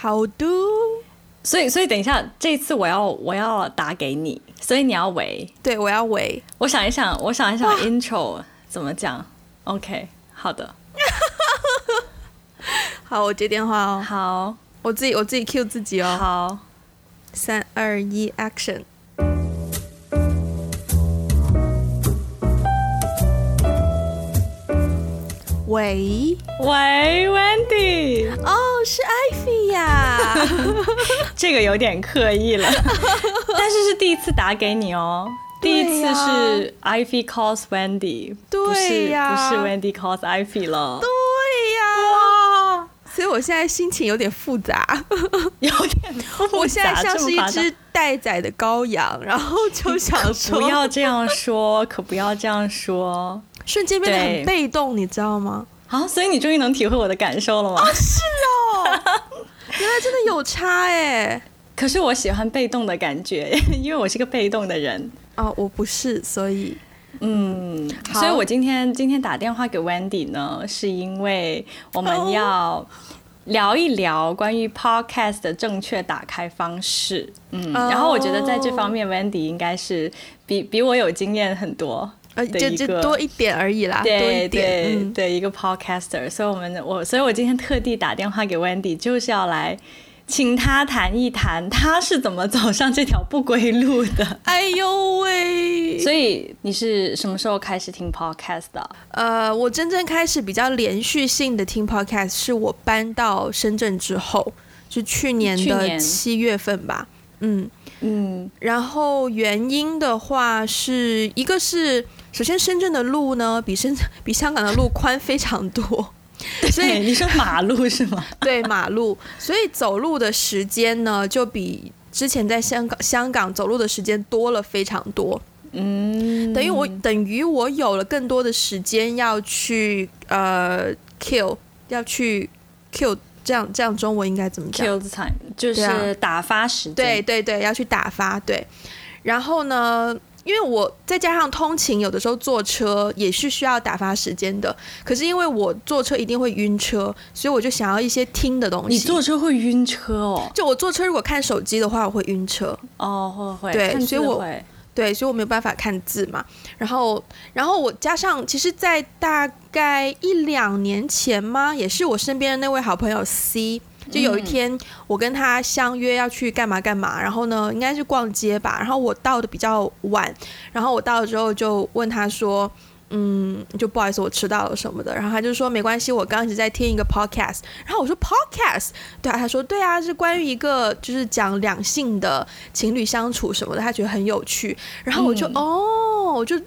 好的。所以，所以等一下，这次我要我要打给你，所以你要围。对，我要围。我想一想，我想一想，intro 怎么讲？OK，好的。好，我接电话哦。好，我自己我自己 Q 自己哦。好，三二一，Action。喂。喂，Wendy，哦，是 Ivy 呀，这个有点刻意了，但是是第一次打给你哦，第一次是 Ivy calls Wendy，对呀，不是 Wendy calls Ivy 了，所以我现在心情有点复杂，有点复杂，我现在像是一只待宰的羔羊，然后就想说，不要这样说，可不要这样说。瞬间变得很被动，你知道吗？啊，所以你终于能体会我的感受了吗？是哦，原来真的有差哎。可是我喜欢被动的感觉，因为我是个被动的人。哦，我不是，所以，嗯，所以我今天今天打电话给 Wendy 呢，是因为我们要聊一聊关于 Podcast 的正确打开方式。嗯，然后我觉得在这方面，Wendy 应该是比比我有经验很多。呃，就就多一点而已啦，对对对，一个 podcaster，所以我们我，所以我今天特地打电话给 Wendy，就是要来请他谈一谈他是怎么走上这条不归路的。哎呦喂！所以你是什么时候开始听 podcast 的？呃，我真正开始比较连续性的听 podcast 是我搬到深圳之后，是去年的七月份吧。嗯嗯，然后原因的话是一个是。首先，深圳的路呢比深 比香港的路宽非常多，所以你说马路 是吗？对，马路，所以走路的时间呢就比之前在香港香港走路的时间多了非常多。嗯，等于我等于我有了更多的时间要去呃 kill，要去 kill，这样这样中文应该怎么讲？kill time 就是打发时间。对对对，要去打发。对，然后呢？因为我再加上通勤，有的时候坐车也是需要打发时间的。可是因为我坐车一定会晕车，所以我就想要一些听的东西。你坐车会晕车哦？就我坐车如果看手机的话，我会晕车。哦，会会。对，所以我对，所以我没有办法看字嘛。然后，然后我加上，其实，在大概一两年前吗？也是我身边的那位好朋友 C。就有一天，我跟他相约要去干嘛干嘛，然后呢，应该是逛街吧。然后我到的比较晚，然后我到了之后就问他说：“嗯，就不好意思，我迟到了什么的。”然后他就说：“没关系，我刚一直在听一个 podcast。”然后我说：“podcast？” 对啊，他说：“对啊，是关于一个就是讲两性的情侣相处什么的，他觉得很有趣。”然后我就哦，我就。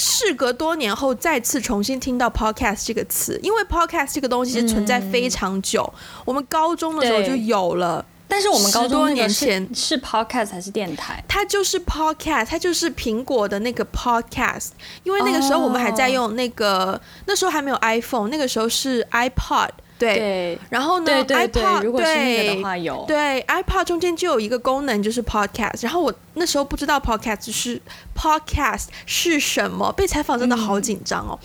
事隔多年后，再次重新听到 podcast 这个词，因为 podcast 这个东西是存在非常久，我们高中的时候就有了。但是我们高中多年前是 podcast 还是电台？它就是 podcast，它就是苹果的那个 podcast。因为那个时候我们还在用那个，那时候还没有 iPhone，那个时候是 iPod。对，然后呢？iPod 如果是那个的话，有对 iPod 中间就有一个功能，就是 Podcast。然后我那时候不知道 Podcast 是 Podcast 是什么，被采访真的好紧张哦。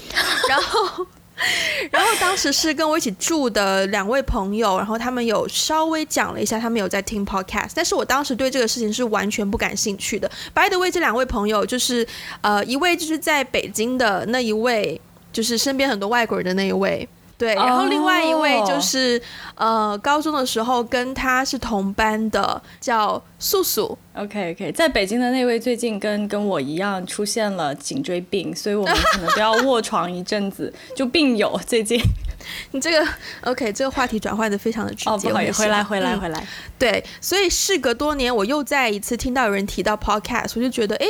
然后，然后当时是跟我一起住的两位朋友，然后他们有稍微讲了一下，他们有在听 Podcast，但是我当时对这个事情是完全不感兴趣的。By the way，这两位朋友就是呃，一位就是在北京的那一位，就是身边很多外国人的那一位。对，然后另外一位就是，呃，高中的时候跟他是同班的，叫素素。OK OK，在北京的那位最近跟跟我一样出现了颈椎病，所以我们可能都要卧床一阵子，就病友最近。你这个 OK，这个话题转换的非常的直接。哦，不好意思，回来回来回来。对，所以事隔多年，我又再一次听到有人提到 Podcast，我就觉得，哎。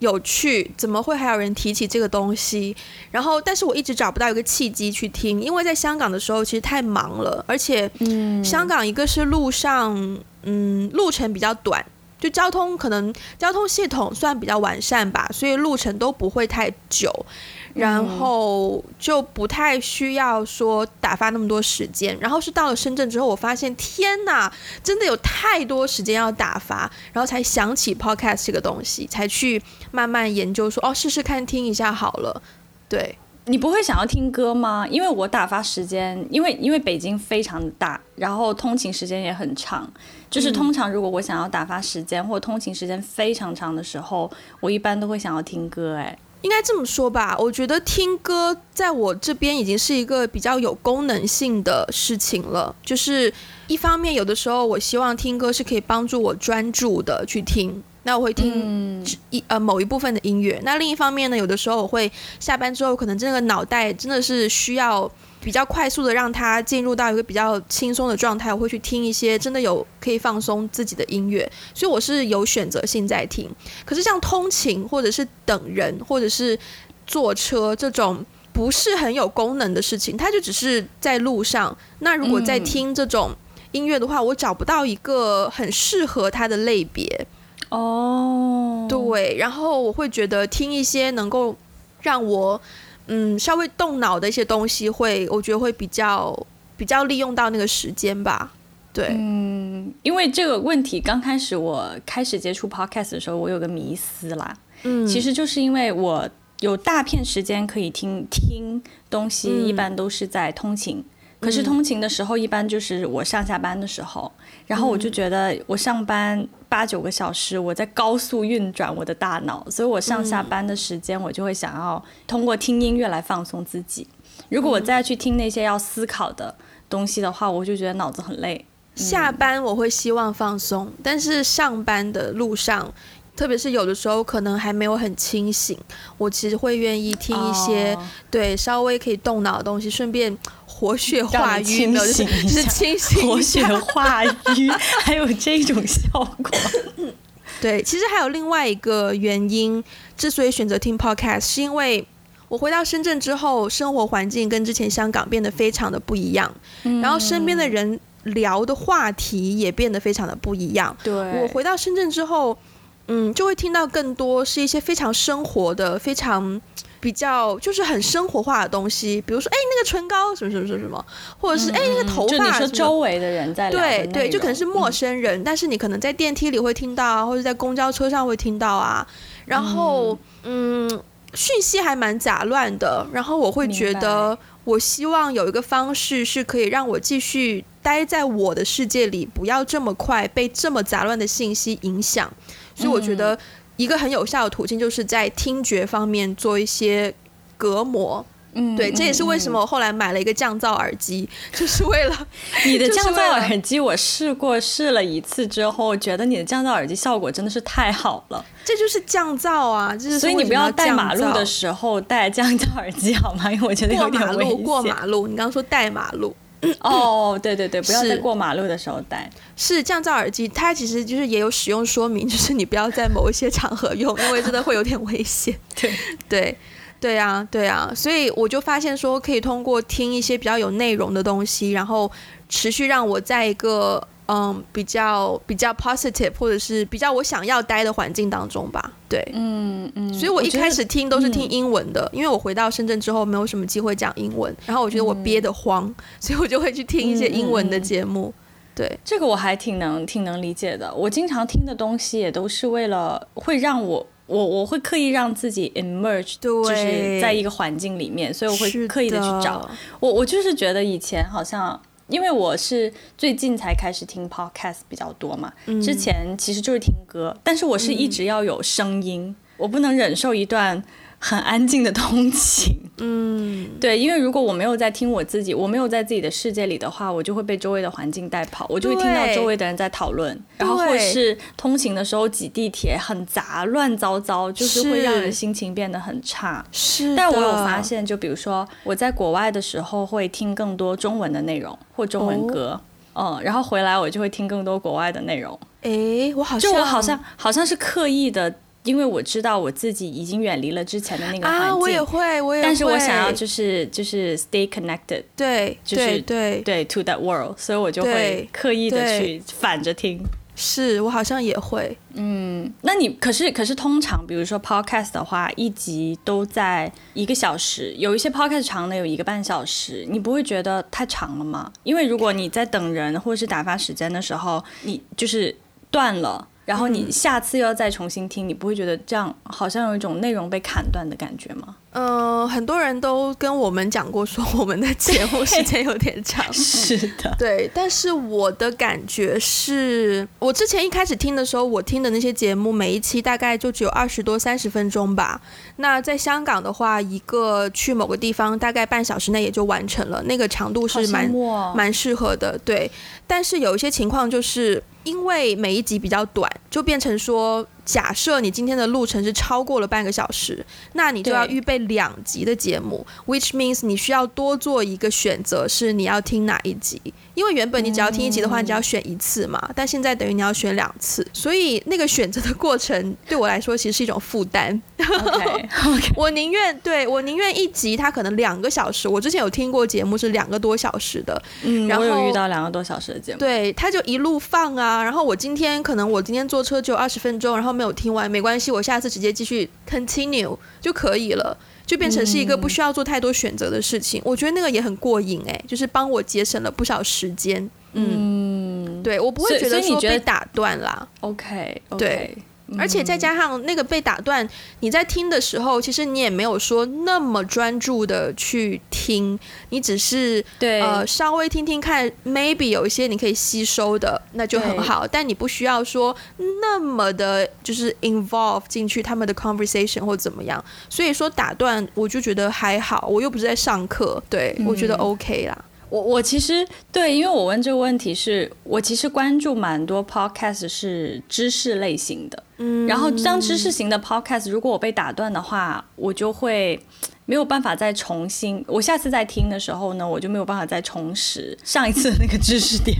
有趣，怎么会还有人提起这个东西？然后，但是我一直找不到一个契机去听，因为在香港的时候其实太忙了，而且，香港一个是路上，嗯，路程比较短，就交通可能交通系统算比较完善吧，所以路程都不会太久。然后就不太需要说打发那么多时间，然后是到了深圳之后，我发现天哪，真的有太多时间要打发，然后才想起 podcast 这个东西，才去慢慢研究说哦，试试看听一下好了。对，你不会想要听歌吗？因为我打发时间，因为因为北京非常大，然后通勤时间也很长。就是通常如果我想要打发时间，或通勤时间非常长的时候，我一般都会想要听歌。哎，应该这么说吧？我觉得听歌在我这边已经是一个比较有功能性的事情了。就是一方面，有的时候我希望听歌是可以帮助我专注的去听。那我会听一呃某一部分的音乐。那另一方面呢，有的时候我会下班之后，可能这个脑袋真的是需要比较快速的让它进入到一个比较轻松的状态，我会去听一些真的有可以放松自己的音乐。所以我是有选择性在听。可是像通勤或者是等人或者是坐车这种不是很有功能的事情，它就只是在路上。那如果在听这种音乐的话，我找不到一个很适合它的类别。哦，对，然后我会觉得听一些能够让我嗯稍微动脑的一些东西，会我觉得会比较比较利用到那个时间吧。对，嗯，因为这个问题刚开始我开始接触 podcast 的时候，我有个迷思啦，嗯，其实就是因为我有大片时间可以听听东西，一般都是在通勤。可是通勤的时候，一般就是我上下班的时候，然后我就觉得我上班八九个小时，我在高速运转我的大脑，所以我上下班的时间，我就会想要通过听音乐来放松自己。如果我再去听那些要思考的东西的话，我就觉得脑子很累。下班我会希望放松，但是上班的路上，特别是有的时候可能还没有很清醒，我其实会愿意听一些对稍微可以动脑的东西，顺便。活血化瘀的，是清醒活血化瘀，还有这种效果。对，其实还有另外一个原因，之所以选择听 podcast，是因为我回到深圳之后，生活环境跟之前香港变得非常的不一样，然后身边的人聊的话题也变得非常的不一样。对我回到深圳之后，嗯，就会听到更多是一些非常生活的、非常。比较就是很生活化的东西，比如说哎那个唇膏什么什么什么什么，或者是哎那个头发，就你说周围的人在聊，对对，就可能是陌生人，但是你可能在电梯里会听到啊，或者在公交车上会听到啊，然后嗯。讯息还蛮杂乱的，然后我会觉得我希望有一个方式是可以让我继续待在我的世界里，不要这么快被这么杂乱的信息影响，所以我觉得。一个很有效的途径，就是在听觉方面做一些隔膜。嗯，对，这也是为什么我后来买了一个降噪耳机，就是为了 你的降噪耳机。我试过试了一次之后，觉得你的降噪耳机效果真的是太好了。这就是降噪啊，就是所以你不要带马路的时候戴降噪耳机好吗？因为我觉得有点危险。过马路，你刚刚说带马路。哦，对对对，不要在过马路的时候戴。是降噪耳机，它其实就是也有使用说明，就是你不要在某一些场合用，因为真的会有点危险。对对对啊对啊，所以我就发现说，可以通过听一些比较有内容的东西，然后持续让我在一个。嗯，比较比较 positive，或者是比较我想要待的环境当中吧。对，嗯嗯。所以我一开始听都是听英文的，因为我回到深圳之后没有什么机会讲英文，然后我觉得我憋得慌，所以我就会去听一些英文的节目。对，这个我还挺能挺能理解的。我经常听的东西也都是为了会让我我我会刻意让自己 emerge，就是在一个环境里面，所以我会刻意的去找。我我就是觉得以前好像。因为我是最近才开始听 podcast 比较多嘛，之前其实就是听歌，但是我是一直要有声音，我不能忍受一段。很安静的通勤，嗯，对，因为如果我没有在听我自己，我没有在自己的世界里的话，我就会被周围的环境带跑，我就会听到周围的人在讨论，然后或是通勤的时候挤地铁很杂乱糟糟，就是会让人心情变得很差。是，但我有发现，就比如说我在国外的时候会听更多中文的内容或中文歌，嗯，然后回来我就会听更多国外的内容。哎，我好像就我好像好像是刻意的。因为我知道我自己已经远离了之前的那个环境，我也会，我也会。但是我想要就是就是 stay connected，对，就是对对 to that world，所以我就会刻意的去反着听。是我好像也会，嗯，那你可是可是通常比如说 podcast 的话，一集都在一个小时，有一些 podcast 长的有一个半小时，你不会觉得太长了吗？因为如果你在等人或者是打发时间的时候，你就是断了。然后你下次又要再重新听，你不会觉得这样好像有一种内容被砍断的感觉吗？嗯，很多人都跟我们讲过，说我们的节目时间有点长。是的，对。但是我的感觉是，我之前一开始听的时候，我听的那些节目，每一期大概就只有二十多、三十分钟吧。那在香港的话，一个去某个地方，大概半小时内也就完成了，那个长度是蛮蛮适合的。对。但是有一些情况，就是因为每一集比较短，就变成说。假设你今天的路程是超过了半个小时，那你就要预备两集的节目，which means 你需要多做一个选择，是你要听哪一集。因为原本你只要听一集的话，你只要选一次嘛，但现在等于你要选两次，所以那个选择的过程对我来说其实是一种负担。我宁愿对我宁愿一集它可能两个小时，我之前有听过节目是两个多小时的，嗯，我有遇到两个多小时的节目，对，他就一路放啊，然后我今天可能我今天坐车只有二十分钟，然后没有听完没关系，我下次直接继续 continue 就可以了。就变成是一个不需要做太多选择的事情，我觉得那个也很过瘾哎，就是帮我节省了不少时间。嗯，对我不会觉得说被打断啦。OK，对。而且再加上那个被打断，你在听的时候，其实你也没有说那么专注的去听，你只是对呃稍微听听看，maybe 有一些你可以吸收的，那就很好。但你不需要说那么的，就是 involve 进去他们的 conversation 或怎么样。所以说打断，我就觉得还好，我又不是在上课，对我觉得 OK 啦。我我其实对，因为我问这个问题是我其实关注蛮多 podcast 是知识类型的，嗯，然后当知识型的 podcast 如果我被打断的话，我就会没有办法再重新，我下次再听的时候呢，我就没有办法再重拾上一次那个知识点，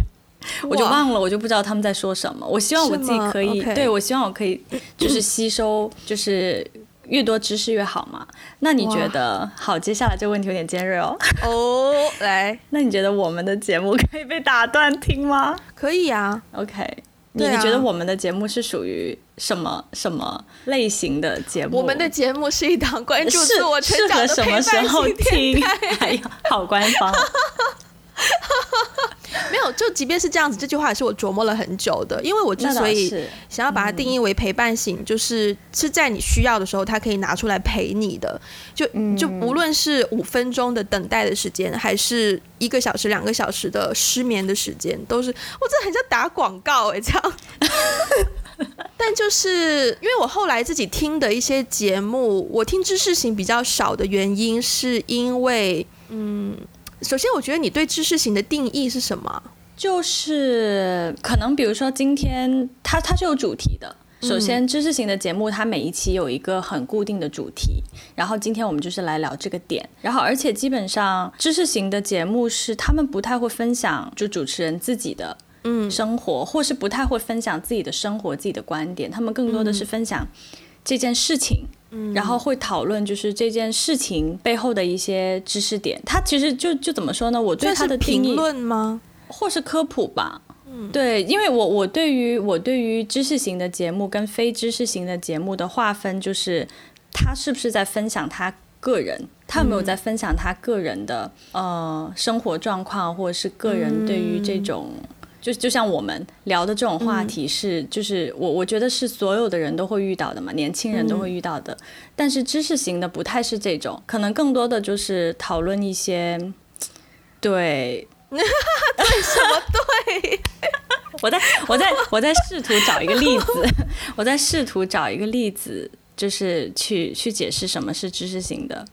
我就忘了，我就不知道他们在说什么。我希望我自己可以，对我希望我可以就是吸收，就是。越多知识越好嘛？那你觉得好？接下来这个问题有点尖锐哦。哦，来，那你觉得我们的节目可以被打断听吗？可以啊。OK，你你觉得我们的节目是属于什么什么类型的节目？我们的节目是一档关注自我成长的陪伴型电台。哎呀，好官方。没有，就即便是这样子，这句话也是我琢磨了很久的。因为我之所以想要把它定义为陪伴型，就是是在你需要的时候，它可以拿出来陪你的。就就无论是五分钟的等待的时间，还是一个小时、两个小时的失眠的时间，都是我这很像打广告哎，这样。但就是因为我后来自己听的一些节目，我听知识型比较少的原因，是因为嗯。首先，我觉得你对知识型的定义是什么？就是可能，比如说今天它它是有主题的。首先，知识型的节目它每一期有一个很固定的主题，然后今天我们就是来聊这个点。然后，而且基本上知识型的节目是他们不太会分享，就主持人自己的嗯生活，或是不太会分享自己的生活、自己的观点。他们更多的是分享这件事情。然后会讨论就是这件事情背后的一些知识点，他其实就就怎么说呢？我对他的评论吗？或是科普吧？嗯，对，因为我我对于我对于知识型的节目跟非知识型的节目的划分，就是他是不是在分享他个人，他有没有在分享他个人的呃生活状况，或者是个人对于这种。就就像我们聊的这种话题是，就是我我觉得是所有的人都会遇到的嘛，年轻人都会遇到的。但是知识型的不太是这种，可能更多的就是讨论一些，对，对什么对？我在我在 我在试图找一个例子，我在试图找一个例子，就是去去解释什么是知识型的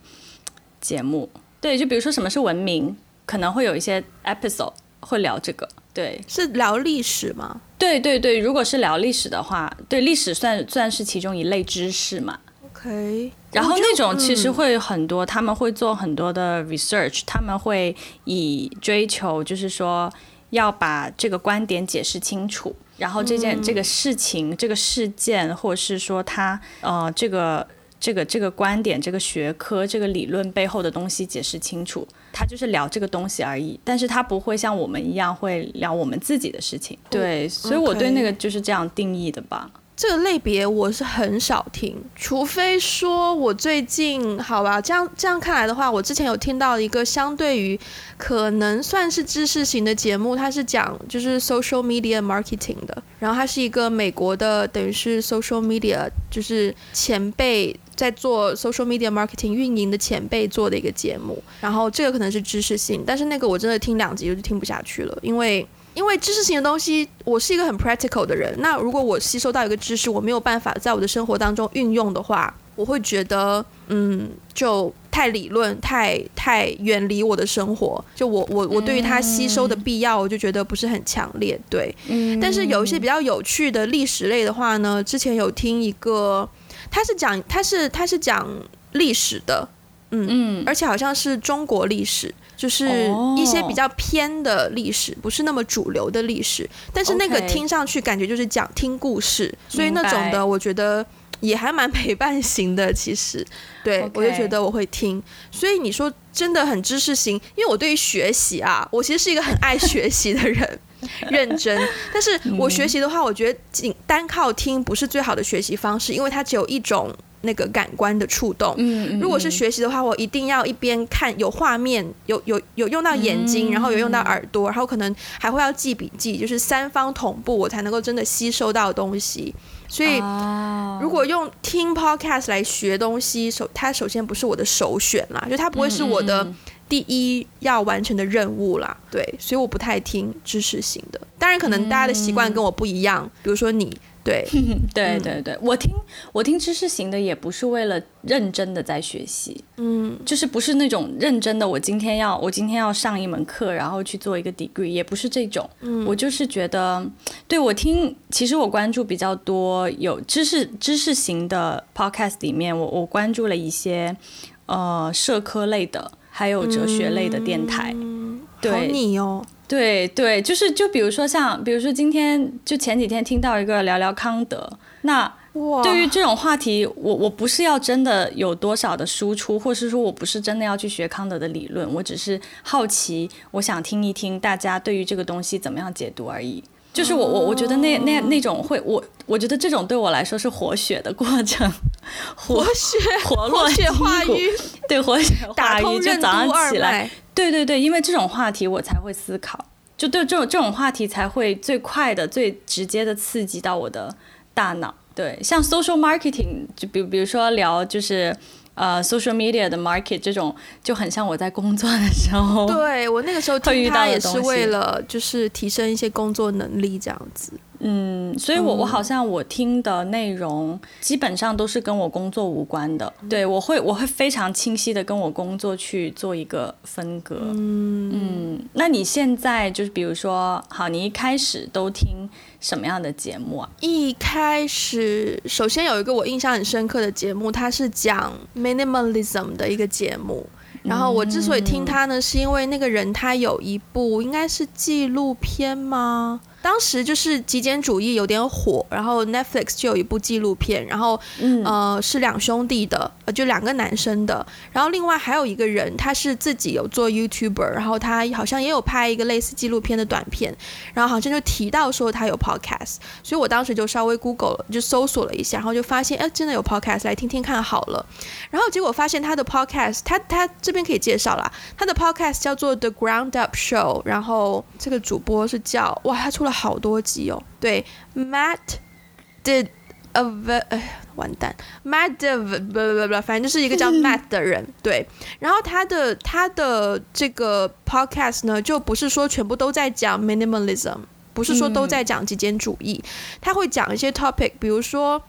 节目。对，就比如说什么是文明，可能会有一些 episode 会聊这个。对，是聊历史吗？对对对，如果是聊历史的话，对历史算算是其中一类知识嘛。OK，然后那种其实会很多，他们会做很多的 research，他们会以追求就是说要把这个观点解释清楚，然后这件这个事情、这个事件，或者是说他呃这个。这个这个观点、这个学科、这个理论背后的东西解释清楚，他就是聊这个东西而已。但是他不会像我们一样会聊我们自己的事情。对，所以我对那个就是这样定义的吧。这个类别我是很少听，除非说我最近好吧，这样这样看来的话，我之前有听到一个相对于可能算是知识型的节目，它是讲就是 social media marketing 的，然后它是一个美国的，等于是 social media 就是前辈。在做 social media marketing 运营的前辈做的一个节目，然后这个可能是知识性，但是那个我真的听两集我就听不下去了，因为因为知识型的东西，我是一个很 practical 的人，那如果我吸收到一个知识，我没有办法在我的生活当中运用的话，我会觉得嗯，就太理论，太太远离我的生活，就我我我对于它吸收的必要，我就觉得不是很强烈，对，嗯，但是有一些比较有趣的历史类的话呢，之前有听一个。他是讲，他是他是讲历史的，嗯嗯，而且好像是中国历史，就是一些比较偏的历史，不是那么主流的历史。但是那个听上去感觉就是讲听故事，所以那种的我觉得也还蛮陪伴型的。其实，对我就觉得我会听。所以你说真的很知识型，因为我对于学习啊，我其实是一个很爱学习的人。认真，但是我学习的话，我觉得仅单靠听不是最好的学习方式，因为它只有一种那个感官的触动。嗯如果是学习的话，我一定要一边看有画面，有有有用到眼睛，然后有用到耳朵，然后可能还会要记笔记，就是三方同步，我才能够真的吸收到东西。所以，如果用听 podcast 来学东西，首它首先不是我的首选啦，就它不会是我的。第一要完成的任务啦，对，所以我不太听知识型的。当然，可能大家的习惯跟我不一样，比如说你，对，对对对，我听我听知识型的也不是为了认真的在学习，嗯，就是不是那种认真的。我今天要我今天要上一门课，然后去做一个 degree，也不是这种。嗯，我就是觉得，对我听，其实我关注比较多有知识知识型的 podcast 里面，我我关注了一些呃社科类的。还有哲学类的电台，嗯对你哦，对对，就是就比如说像，比如说今天就前几天听到一个聊聊康德，那对于这种话题，我我不是要真的有多少的输出，或是说我不是真的要去学康德的理论，我只是好奇，我想听一听大家对于这个东西怎么样解读而已。就是我我我觉得那那那种会我我觉得这种对我来说是活血的过程，活血活络血化瘀，对活血化瘀就早上起来，对对对，因为这种话题我才会思考，就对这种这种话题才会最快的最直接的刺激到我的大脑。对，像 social marketing，就比比如说聊就是。呃，social media 的 market 这种就很像我在工作的时候，对我那个时候听他也是为了就是提升一些工作能力这样子。嗯，所以我我好像我听的内容基本上都是跟我工作无关的。对我会我会非常清晰的跟我工作去做一个分隔。嗯嗯，那你现在就是比如说，好，你一开始都听。什么样的节目啊？一开始，首先有一个我印象很深刻的节目，它是讲 minimalism 的一个节目。然后我之所以听他呢，是因为那个人他有一部应该是纪录片吗？当时就是极简主义有点火，然后 Netflix 就有一部纪录片，然后呃是两兄弟的，呃就两个男生的，然后另外还有一个人，他是自己有做 YouTuber，然后他好像也有拍一个类似纪录片的短片，然后好像就提到说他有 Podcast，所以我当时就稍微 Google 了，就搜索了一下，然后就发现哎真的有 Podcast，来听听看好了，然后结果发现他的 Podcast，他他这边可以介绍啦，他的 Podcast 叫做 The Ground Up Show，然后这个主播是叫哇，他出了。好多集哦，对，Matt did a 哎完蛋，Matt did 不不不，反正就是一个叫 Matt 的人，对，然后他的他的这个 podcast 呢，就不是说全部都在讲 minimalism，不是说都在讲极简主义，他会讲一些 topic，比如说。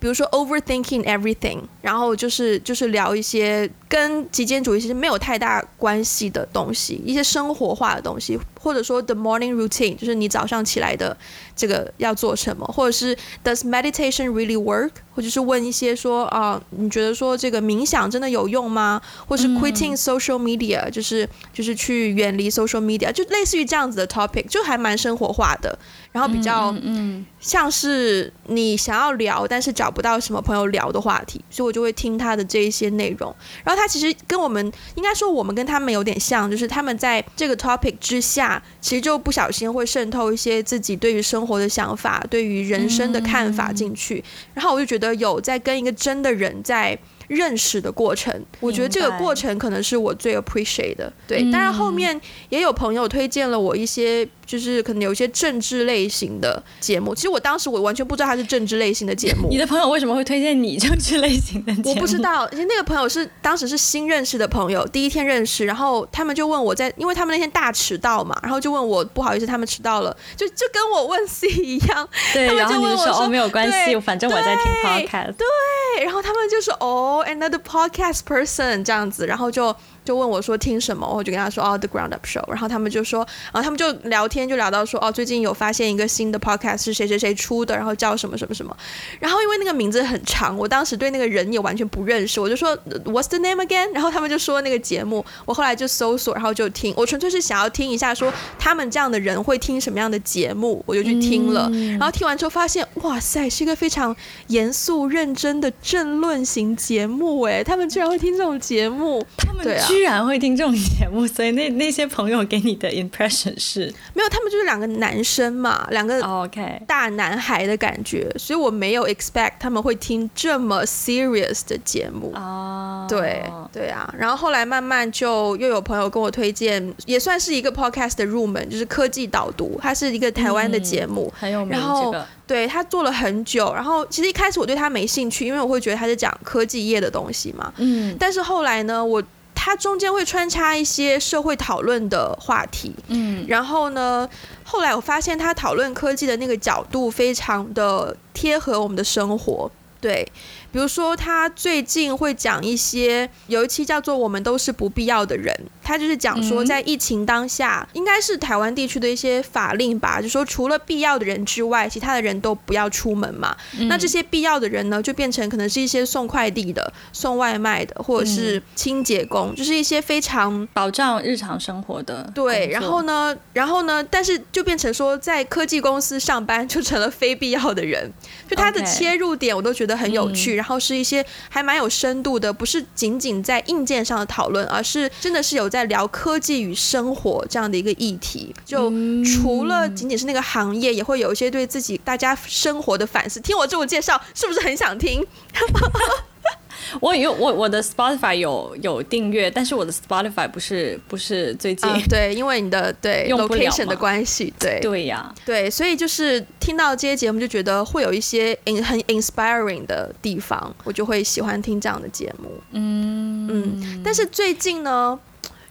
比如说 overthinking everything，然后就是就是聊一些跟极简主义其实没有太大关系的东西，一些生活化的东西，或者说 the morning routine，就是你早上起来的这个要做什么，或者是 does meditation really work，或者是问一些说啊，你觉得说这个冥想真的有用吗？或是 quitting social media，就是就是去远离 social media，就类似于这样子的 topic，就还蛮生活化的。然后比较嗯像是你想要聊，但是找不到什么朋友聊的话题，所以我就会听他的这一些内容。然后他其实跟我们应该说我们跟他们有点像，就是他们在这个 topic 之下，其实就不小心会渗透一些自己对于生活的想法、对于人生的看法进去。然后我就觉得有在跟一个真的人在。认识的过程。我觉得这个过程可能是我最 appreciate 的。对，当然后面也有朋友推荐了我一些。就是可能有一些政治类型的节目，其实我当时我完全不知道它是政治类型的节目。你的朋友为什么会推荐你政治类型的节目？我不知道，而且那个朋友是当时是新认识的朋友，第一天认识，然后他们就问我在，因为他们那天大迟到嘛，然后就问我不好意思，他们迟到了，就就跟我问 C 一样，对，然后你就说哦没有关系，反正我在听 podcast，对，然后他们就说哦，another podcast person 这样子，然后就。就问我说听什么，我就跟他说哦，The Ground Up Show。然后他们就说，然后他们就聊天，就聊到说哦，最近有发现一个新的 podcast 是谁谁谁出的，然后叫什么什么什么。然后因为那个名字很长，我当时对那个人也完全不认识，我就说 What's the name again？然后他们就说那个节目，我后来就搜索，然后就听。我纯粹是想要听一下，说他们这样的人会听什么样的节目，我就去听了。然后听完之后发现，哇塞，是一个非常严肃认真的政论型节目。哎，他们居然会听这种节目，他们居然会听这种。节目，所以那那些朋友给你的 impression 是？没有，他们就是两个男生嘛，两个 OK 大男孩的感觉，所以我没有 expect 他们会听这么 serious 的节目。哦，对对啊，然后后来慢慢就又有朋友跟我推荐，也算是一个 podcast 的入门，就是科技导读，它是一个台湾的节目，很有名，然后对他做了很久，然后其实一开始我对他没兴趣，因为我会觉得他是讲科技业的东西嘛，嗯，但是后来呢，我。它中间会穿插一些社会讨论的话题，嗯，然后呢，后来我发现他讨论科技的那个角度非常的贴合我们的生活，对。比如说，他最近会讲一些，有一期叫做《我们都是不必要的人》，他就是讲说，在疫情当下，应该是台湾地区的一些法令吧，就说除了必要的人之外，其他的人都不要出门嘛。那这些必要的人呢，就变成可能是一些送快递的、送外卖的，或者是清洁工，就是一些非常保障日常生活的。对，然后呢，然后呢，但是就变成说，在科技公司上班就成了非必要的人，就他的切入点我都觉得很有趣。然后是一些还蛮有深度的，不是仅仅在硬件上的讨论，而是真的是有在聊科技与生活这样的一个议题。就除了仅仅是那个行业，也会有一些对自己大家生活的反思。听我这么介绍，是不是很想听？我有我我的 Spotify 有有订阅，但是我的 Spotify 不是不是最近对，因为你的对 location 的关系，对对呀，对，所以就是听到这些节目就觉得会有一些 in 很 inspiring 的地方，我就会喜欢听这样的节目。嗯嗯，但是最近呢，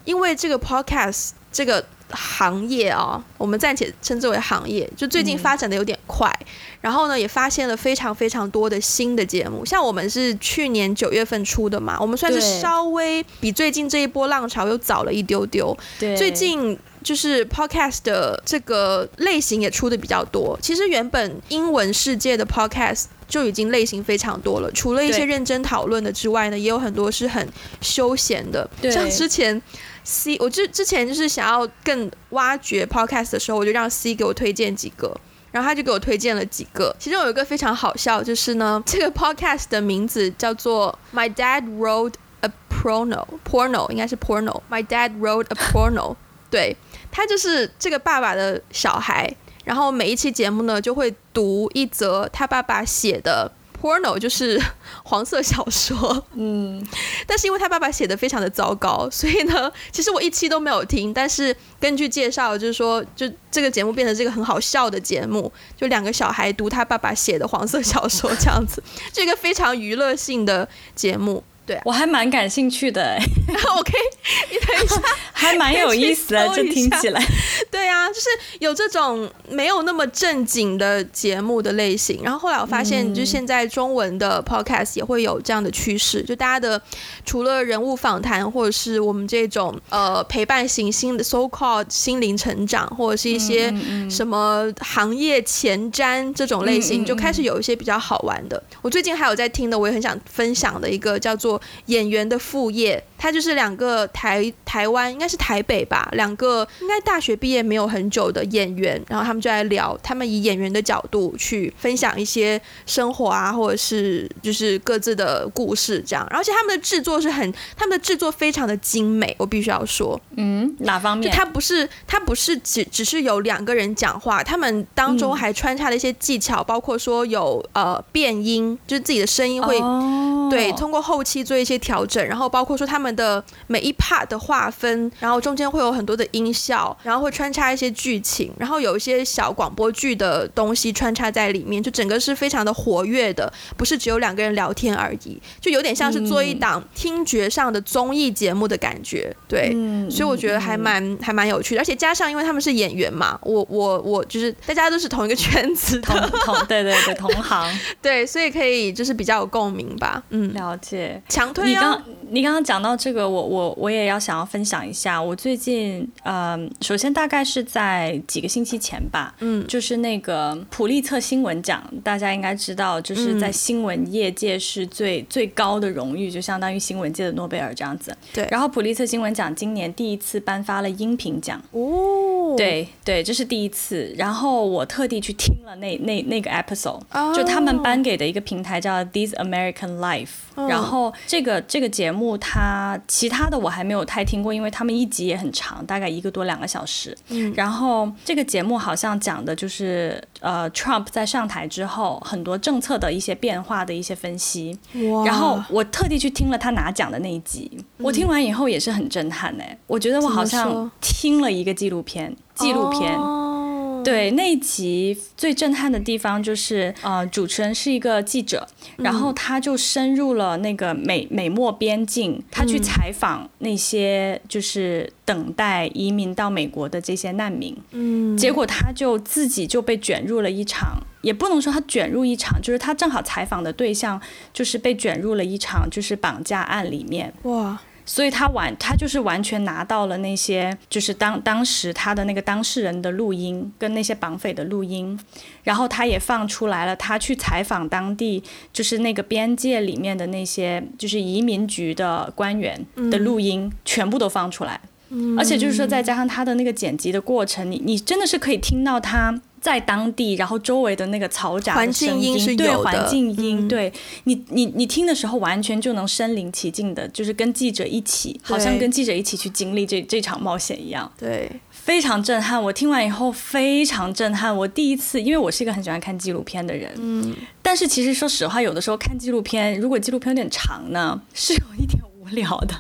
因为这个 podcast 这个。行业啊，我们暂且称之为行业，就最近发展的有点快，然后呢，也发现了非常非常多的新的节目。像我们是去年九月份出的嘛，我们算是稍微比最近这一波浪潮又早了一丢丢。对，最近就是 podcast 的这个类型也出的比较多。其实原本英文世界的 podcast 就已经类型非常多了，除了一些认真讨论的之外呢，也有很多是很休闲的，像之前。C，我之之前就是想要更挖掘 podcast 的时候，我就让 C 给我推荐几个，然后他就给我推荐了几个。其中有一个非常好笑，就是呢，这个 podcast 的名字叫做 My Dad Wrote a Porno，Porno 应该是 Porno。My Dad Wrote a Porno，对他就是这个爸爸的小孩，然后每一期节目呢就会读一则他爸爸写的。Porno 就是 黄色小说，嗯，但是因为他爸爸写的非常的糟糕，所以呢，其实我一期都没有听。但是根据介绍，就是说，就这个节目变成这个很好笑的节目，就两个小孩读他爸爸写的黄色小说这样子，这个非常娱乐性的节目。对，我还蛮感兴趣的。OK，你等一下，还蛮有意思的，就听起来。就是有这种没有那么正经的节目的类型。然后后来我发现，就现在中文的 Podcast 也会有这样的趋势，就大家的除了人物访谈，或者是我们这种呃陪伴型心的 so called 心灵成长，或者是一些什么行业前瞻这种类型，就开始有一些比较好玩的。我最近还有在听的，我也很想分享的一个叫做。演员的副业，它就是两个台台湾应该是台北吧，两个应该大学毕业没有很久的演员，然后他们就来聊，他们以演员的角度去分享一些生活啊，或者是就是各自的故事这样，而且他们的制作是很，他们的制作非常的精美，我必须要说，嗯，哪方面？就他不是他不是只只是有两个人讲话，他们当中还穿插了一些技巧，包括说有呃变音，就是自己的声音会。对，通过后期做一些调整，然后包括说他们的每一 part 的划分，然后中间会有很多的音效，然后会穿插一些剧情，然后有一些小广播剧的东西穿插在里面，就整个是非常的活跃的，不是只有两个人聊天而已，就有点像是做一档听觉上的综艺节目的感觉。对，所以我觉得还蛮还蛮有趣的，而且加上因为他们是演员嘛，我我我就是大家都是同一个圈子，同同对对对 同行，对，所以可以就是比较有共鸣吧。嗯，了解。强推你刚你刚刚讲到这个，我我我也要想要分享一下。我最近嗯，首先大概是在几个星期前吧，嗯，就是那个普利策新闻奖，大家应该知道，就是在新闻业界是最最高的荣誉，就相当于新闻界的诺贝尔这样子。对。然后普利策新闻奖今年第一次颁发了音频奖。哦。对对，这是第一次。然后我特地去听了那那那个 episode，就他们颁给的一个平台叫 This American Life。然后这个这个节目，它其他的我还没有太听过，因为他们一集也很长，大概一个多两个小时。嗯。然后这个节目好像讲的就是呃，Trump 在上台之后很多政策的一些变化的一些分析。哇。然后我特地去听了他拿奖的那一集，我听完以后也是很震撼哎，我觉得我好像听了一个纪录片。纪录片，对那一集最震撼的地方就是，呃，主持人是一个记者，然后他就深入了那个美美墨边境，他去采访那些就是等待移民到美国的这些难民，嗯，结果他就自己就被卷入了一场，也不能说他卷入一场，就是他正好采访的对象就是被卷入了一场就是绑架案里面，哇。所以他完，他就是完全拿到了那些，就是当当时他的那个当事人的录音跟那些绑匪的录音，然后他也放出来了，他去采访当地，就是那个边界里面的那些，就是移民局的官员的录音，全部都放出来，而且就是说再加上他的那个剪辑的过程，你你真的是可以听到他。在当地，然后周围的那个嘈杂的声音，对环境音，对你，你你听的时候，完全就能身临其境的，就是跟记者一起，好像跟记者一起去经历这这场冒险一样，对，非常震撼。我听完以后非常震撼。我第一次，因为我是一个很喜欢看纪录片的人，嗯，但是其实说实话，有的时候看纪录片，如果纪录片有点长呢，是有一点。无聊的，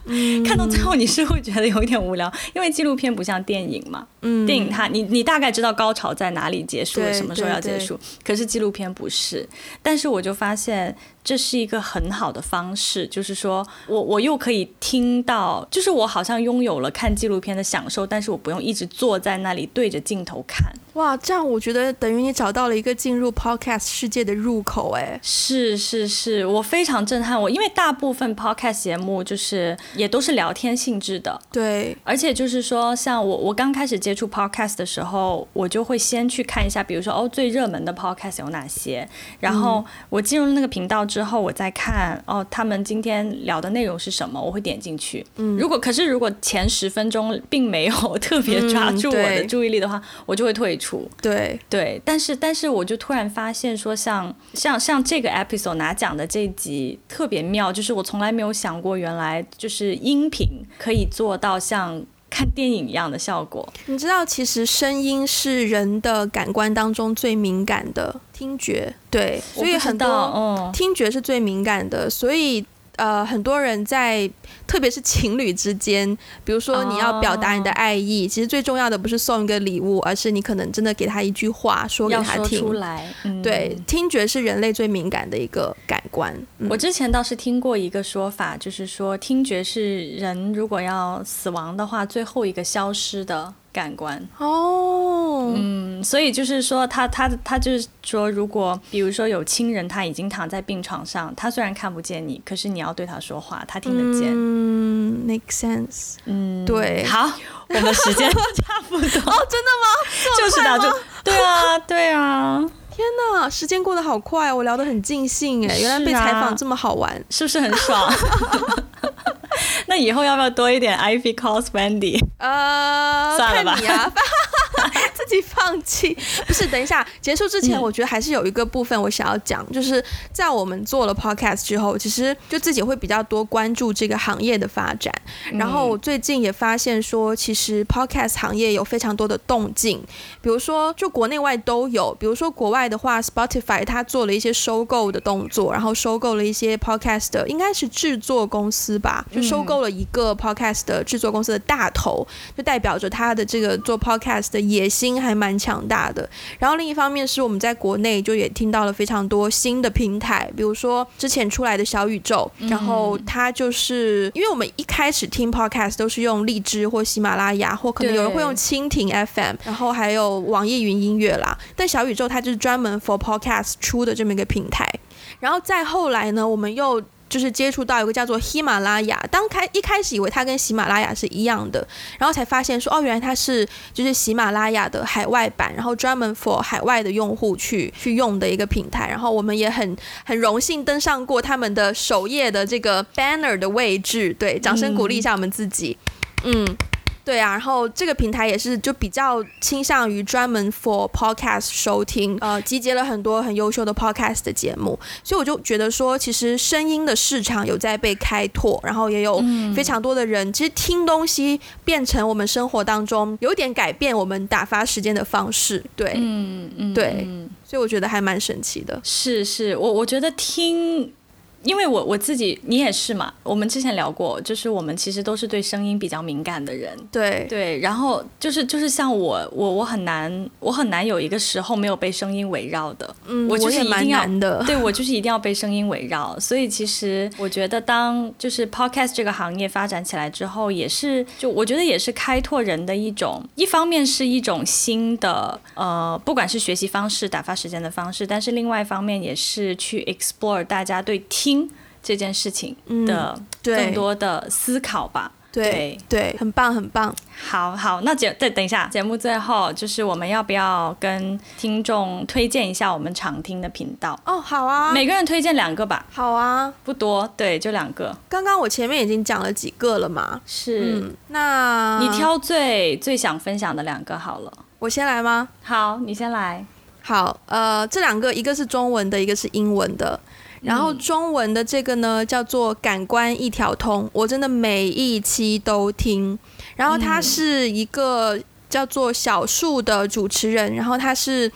看到最后你是会觉得有一点无聊，因为纪录片不像电影嘛。嗯，电影它你你大概知道高潮在哪里结束，什么时候要结束，可是纪录片不是。但是我就发现。这是一个很好的方式，就是说我我又可以听到，就是我好像拥有了看纪录片的享受，但是我不用一直坐在那里对着镜头看。哇，这样我觉得等于你找到了一个进入 podcast 世界的入口，哎，是是是，我非常震撼。我因为大部分 podcast 节目就是也都是聊天性质的，对，而且就是说，像我我刚开始接触 podcast 的时候，我就会先去看一下，比如说哦最热门的 podcast 有哪些，然后我进入那个频道之后，我再看哦，他们今天聊的内容是什么，我会点进去。嗯，如果可是如果前十分钟并没有 特别抓住我的注意力的话，我就会退出。对对，但是但是我就突然发现说，像像像这个 episode 拿奖的这一集特别妙，就是我从来没有想过，原来就是音频可以做到像。看电影一样的效果，你知道，其实声音是人的感官当中最敏感的听觉，对，所以很多听觉是最敏感的，所以。呃，很多人在，特别是情侣之间，比如说你要表达你的爱意，其实最重要的不是送一个礼物，而是你可能真的给他一句话，说给他听。出来，对，听觉是人类最敏感的一个感官。我之前倒是听过一个说法，就是说听觉是人如果要死亡的话，最后一个消失的。感官哦，嗯，所以就是说，他他他就是说，如果比如说有亲人他已经躺在病床上，他虽然看不见你，可是你要对他说话，他听得见。嗯，make sense。嗯，对。好，我们时间 差不多。哦，真的吗？就是的，就对啊，对啊。天哪，时间过得好快，我聊得很尽兴哎，原来被采访这么好玩，是不是很爽？那以后要不要多一点 Ivy calls Wendy？呃，算了吧，自己放弃。不是，等一下结束之前，我觉得还是有一个部分我想要讲，就是在我们做了 podcast 之后，其实就自己会比较多关注这个行业的发展。然后我最近也发现说，其实 podcast 行业有非常多的动静，比如说就国内外都有。比如说国外的话，Spotify 它做了一些收购的动作，然后收购了一些 podcast 的，应该是制作公司吧，就收购了一个 podcast 的制作公司的大头，就代表着他的这个做 podcast 的野心还蛮强大的。然后另一方面是我们在国内就也听到了非常多新的平台，比如说之前出来的小宇宙，然后它就是因为我们一开始听 podcast 都是用荔枝或喜马拉雅，或可能有人会用蜻蜓 FM，然后还有网易云音乐啦，但小宇宙它就是专门 for podcast 出的这么一个平台。然后再后来呢，我们又。就是接触到一个叫做喜马拉雅，当开一开始以为它跟喜马拉雅是一样的，然后才发现说哦，原来它是就是喜马拉雅的海外版，然后专门 for 海外的用户去去用的一个平台。然后我们也很 很荣幸登上过他们的首页的这个 banner 的位置，对，掌声鼓励一下我们自己，嗯。对啊，然后这个平台也是就比较倾向于专门 for podcast 收听，呃，集结了很多很优秀的 podcast 的节目，所以我就觉得说，其实声音的市场有在被开拓，然后也有非常多的人，其实听东西变成我们生活当中有点改变我们打发时间的方式，对，嗯嗯，对，所以我觉得还蛮神奇的。是是，我我觉得听。因为我我自己，你也是嘛。我们之前聊过，就是我们其实都是对声音比较敏感的人。对对，然后就是就是像我我我很难我很难有一个时候没有被声音围绕的。嗯，我就是一定要的。对我就是一定要被声音围绕。所以其实我觉得，当就是 podcast 这个行业发展起来之后，也是就我觉得也是开拓人的一种，一方面是一种新的呃，不管是学习方式、打发时间的方式，但是另外一方面也是去 explore 大家对听。这件事情的更多的思考吧，对对，很棒很棒。好好，那节再等一下，节目最后就是我们要不要跟听众推荐一下我们常听的频道？哦，好啊，每个人推荐两个吧。好啊，不多，对，就两个。刚刚我前面已经讲了几个了嘛，是。那你挑最最想分享的两个好了。我先来吗？好，你先来。好，呃，这两个一个是中文的，一个是英文的。然后中文的这个呢，叫做《感官一条通》，我真的每一期都听。然后他是一个叫做小树的主持人，然后他是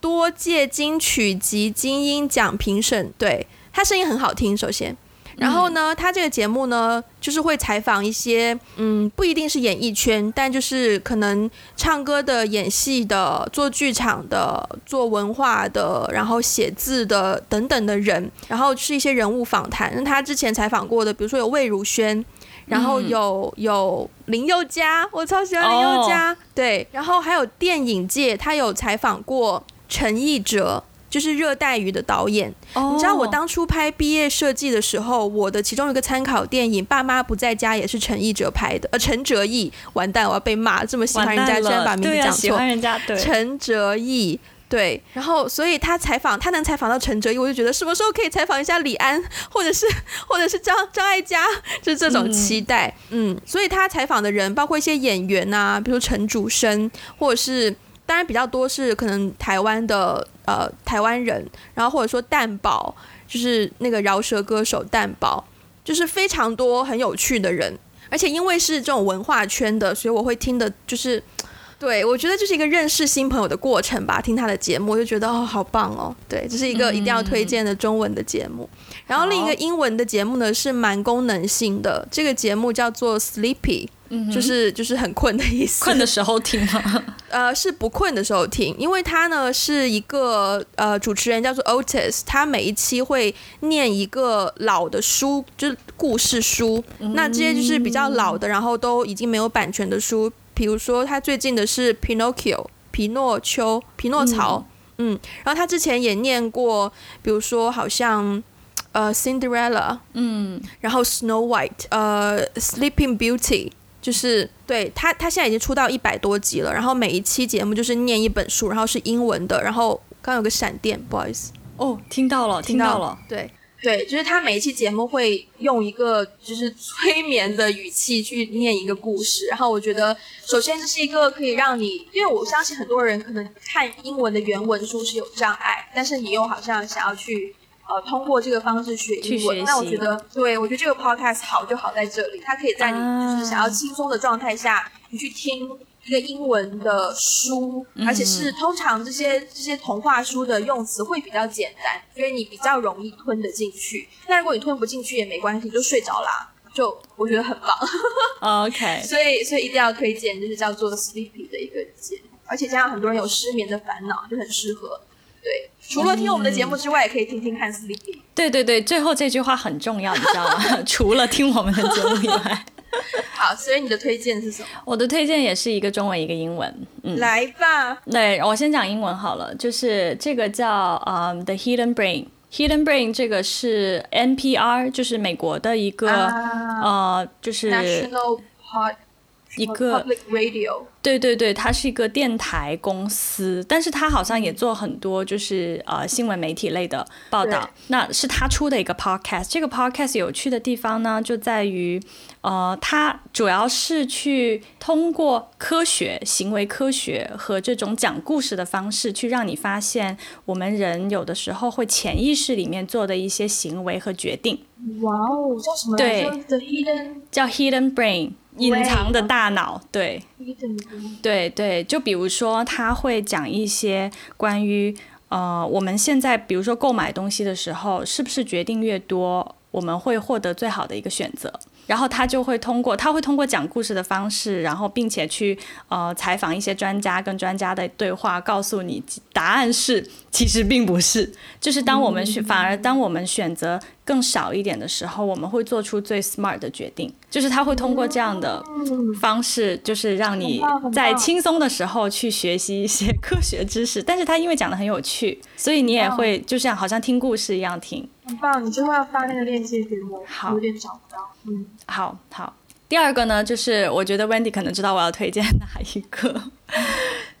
多届金曲及金音奖评审，对他声音很好听。首先。然后呢，他这个节目呢，就是会采访一些，嗯，不一定是演艺圈，但就是可能唱歌的、演戏的、做剧场的、做文化的，然后写字的等等的人，然后是一些人物访谈。那他之前采访过的，比如说有魏如萱，然后有有林宥嘉，我超喜欢林宥嘉，对，然后还有电影界，他有采访过陈奕哲。就是热带鱼的导演，你知道我当初拍毕业设计的时候，我的其中一个参考电影《爸妈不在家》也是陈奕哲拍的，呃，陈哲艺，完蛋，我要被骂，这么喜欢人家，居然把名字讲错，喜欢人家，对，陈哲艺，对，然后所以他采访，他能采访到陈哲艺，我就觉得什么时候可以采访一下李安，或者是或者是张张艾嘉，就是这种期待，嗯，所以他采访的人包括一些演员呐，比如陈主生，或者是。当然比较多是可能台湾的呃台湾人，然后或者说蛋宝，就是那个饶舌歌手蛋宝，就是非常多很有趣的人，而且因为是这种文化圈的，所以我会听的，就是对我觉得就是一个认识新朋友的过程吧。听他的节目我就觉得哦好棒哦，对，这是一个一定要推荐的中文的节目。然后另一个英文的节目呢是蛮功能性的，这个节目叫做 Sleepy。就是就是很困的意思，困的时候听吗？呃，是不困的时候听，因为他呢是一个呃主持人叫做 Otis，他每一期会念一个老的书，就是故事书。那这些就是比较老的，然后都已经没有版权的书，比如说他最近的是 Pinocchio，皮诺丘，皮诺曹，嗯，然后他之前也念过，比如说好像呃 Cinderella，嗯，然后 Snow White，呃 Sleeping Beauty。就是对他，他现在已经出到一百多集了。然后每一期节目就是念一本书，然后是英文的。然后刚有个闪电，不好意思。哦，听到了，听到了。对，对，就是他每一期节目会用一个就是催眠的语气去念一个故事，然后我觉得首先这是一个可以让你，因为我相信很多人可能看英文的原文书是有障碍，但是你又好像想要去呃通过这个方式学英文，那我觉得对我觉得这个 podcast 好就好在这里，它可以在你就是想要轻松的状态下，你去听。一个英文的书，而且是通常这些这些童话书的用词会比较简单，所以你比较容易吞得进去。那如果你吞不进去也没关系，就睡着啦，就我觉得很棒。OK，所以所以一定要推荐，就是叫做 Sleepy 的一个节目，而且加上很多人有失眠的烦恼，就很适合。对，除了听我们的节目之外，也可以听听看 Sleepy。对对对，最后这句话很重要，你知道吗？除了听我们的节目以外。好，所以你的推荐是什么？我的推荐也是一个中文，一个英文。嗯，来吧。对，我先讲英文好了。就是这个叫呃 The Hidden Brain，Hidden Brain 这个是 NPR，就是美国的一个呃，就是 National Pod 一个 Public Radio。对对对，它是一个电台公司，但是它好像也做很多就是呃新闻媒体类的报道。那是他出的一个 podcast。这个 podcast 有趣的地方呢，就在于呃，它主要是去通过科学、行为科学和这种讲故事的方式，去让你发现我们人有的时候会潜意识里面做的一些行为和决定。哇哦，叫什么？对，The Hidden 叫 Hidden Brain。隐藏的大脑，对，对对，就比如说他会讲一些关于呃，我们现在比如说购买东西的时候，是不是决定越多，我们会获得最好的一个选择。然后他就会通过，他会通过讲故事的方式，然后并且去呃采访一些专家，跟专家的对话，告诉你答案是其实并不是。就是当我们选，反而当我们选择更少一点的时候，我们会做出最 smart 的决定。就是他会通过这样的方式，就是让你在轻松的时候去学习一些科学知识。但是他因为讲的很有趣，所以你也会就像好像听故事一样听。很棒，你之后要发那个链接给我，好，有点找不到。嗯，好好。第二个呢，就是我觉得 Wendy 可能知道我要推荐哪一个，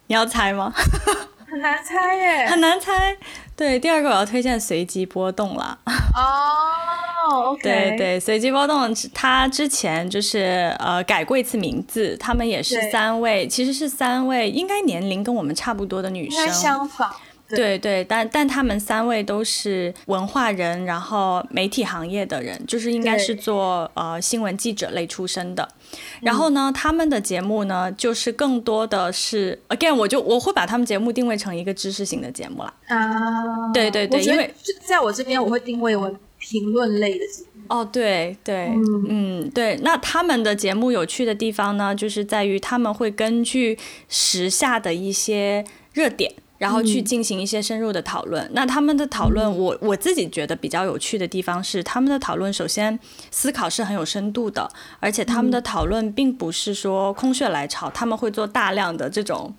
你要猜吗？很难猜耶，很难猜。对，第二个我要推荐随机波动啦。哦，OK。对对，随机波动，他之前就是呃改过一次名字，他们也是三位，其实是三位，应该年龄跟我们差不多的女生，相仿。对对，但但他们三位都是文化人，然后媒体行业的人，就是应该是做呃新闻记者类出身的。然后呢，他们的节目呢，就是更多的是 again，我就我会把他们节目定位成一个知识型的节目啦。啊，对对对，因为在我这边我会定位为评论类的节目。哦，对对，嗯对。那他们的节目有趣的地方呢，就是在于他们会根据时下的一些热点。然后去进行一些深入的讨论。那他们的讨论，我我自己觉得比较有趣的地方是，他们的讨论首先思考是很有深度的，而且他们的讨论并不是说空穴来潮，他们会做大量的这种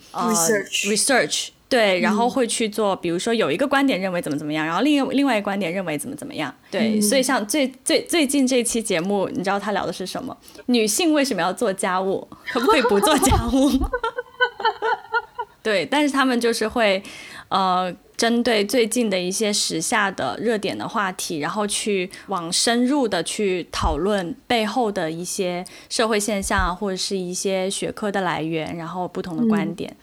research，对，然后会去做，比如说有一个观点认为怎么怎么样，然后另另外一个观点认为怎么怎么样，对。所以像最最最近这期节目，你知道他聊的是什么？女性为什么要做家务？可不可以不做家务？对，但是他们就是会，呃，针对最近的一些时下的热点的话题，然后去往深入的去讨论背后的一些社会现象或者是一些学科的来源，然后不同的观点。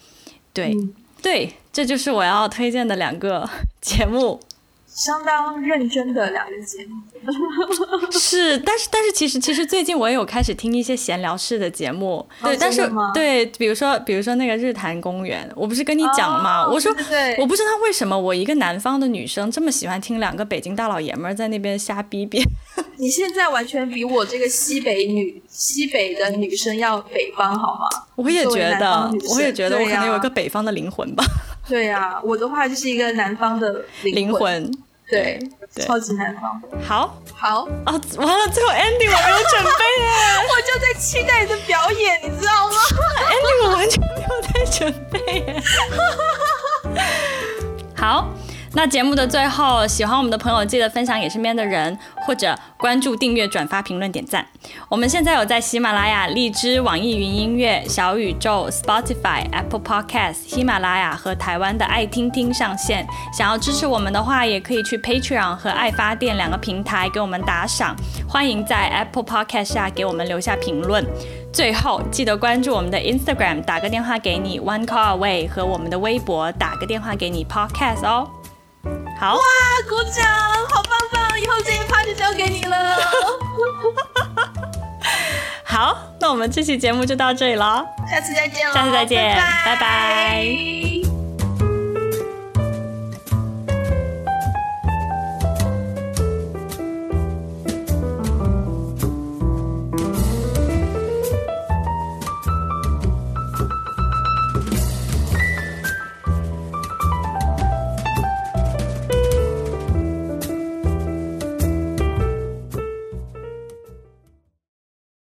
对，对，这就是我要推荐的两个 节目。相当认真的两个节目，是，但是但是其实其实最近我也有开始听一些闲聊式的节目，对，但是对，比如说比如说那个日坛公园，我不是跟你讲吗？我说我不知道为什么我一个南方的女生这么喜欢听两个北京大老爷们儿在那边瞎逼逼。你现在完全比我这个西北女西北的女生要北方好吗？我也觉得，我也觉得我可能有一个北方的灵魂吧。对呀，我的话就是一个南方的灵魂。对，超级南方。好，好啊！完了，最后 Andy 我没有准备耶，我就在期待你的表演，你知道吗？Andy 我完全没有在准备耶。好，那节目的最后，喜欢我们的朋友记得分享给身边的人，或者关注、订阅、转发、评论、点赞。我们现在有在喜马拉雅、荔枝、网易云音乐、小宇宙、Spotify、Apple Podcast、喜马拉雅和台湾的爱听听上线。想要支持我们的话，也可以去 Patreon 和爱发电两个平台给我们打赏。欢迎在 Apple Podcast 下给我们留下评论。最后，记得关注我们的 Instagram，打个电话给你 One Call Away 和我们的微博，打个电话给你 Podcast 哦。好哇，鼓掌，好棒棒！以后这一趴就交给你了。好，那我们这期节目就到这里了，下次再见下次再见，拜拜。